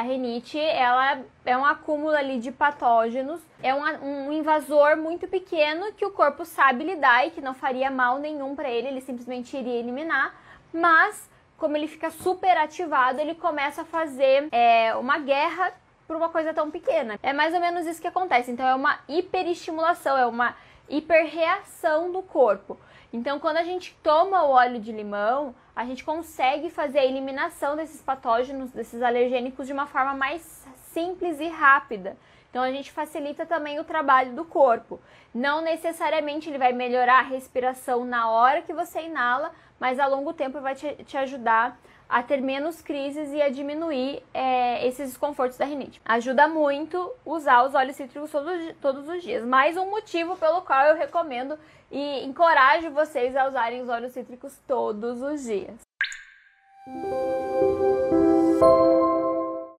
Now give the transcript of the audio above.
A rinite, ela é um acúmulo ali de patógenos, é um, um invasor muito pequeno que o corpo sabe lidar e que não faria mal nenhum para ele, ele simplesmente iria eliminar, mas como ele fica super ativado, ele começa a fazer é, uma guerra por uma coisa tão pequena. É mais ou menos isso que acontece. Então é uma hiperestimulação, é uma hiperreação do corpo. Então, quando a gente toma o óleo de limão, a gente consegue fazer a eliminação desses patógenos, desses alergênicos de uma forma mais simples e rápida. Então, a gente facilita também o trabalho do corpo. Não necessariamente ele vai melhorar a respiração na hora que você inala, mas a longo tempo vai te, te ajudar a ter menos crises e a diminuir é, esses desconfortos da rinite. Ajuda muito usar os óleos cítricos todos, todos os dias. Mais um motivo pelo qual eu recomendo e encorajo vocês a usarem os óleos cítricos todos os dias.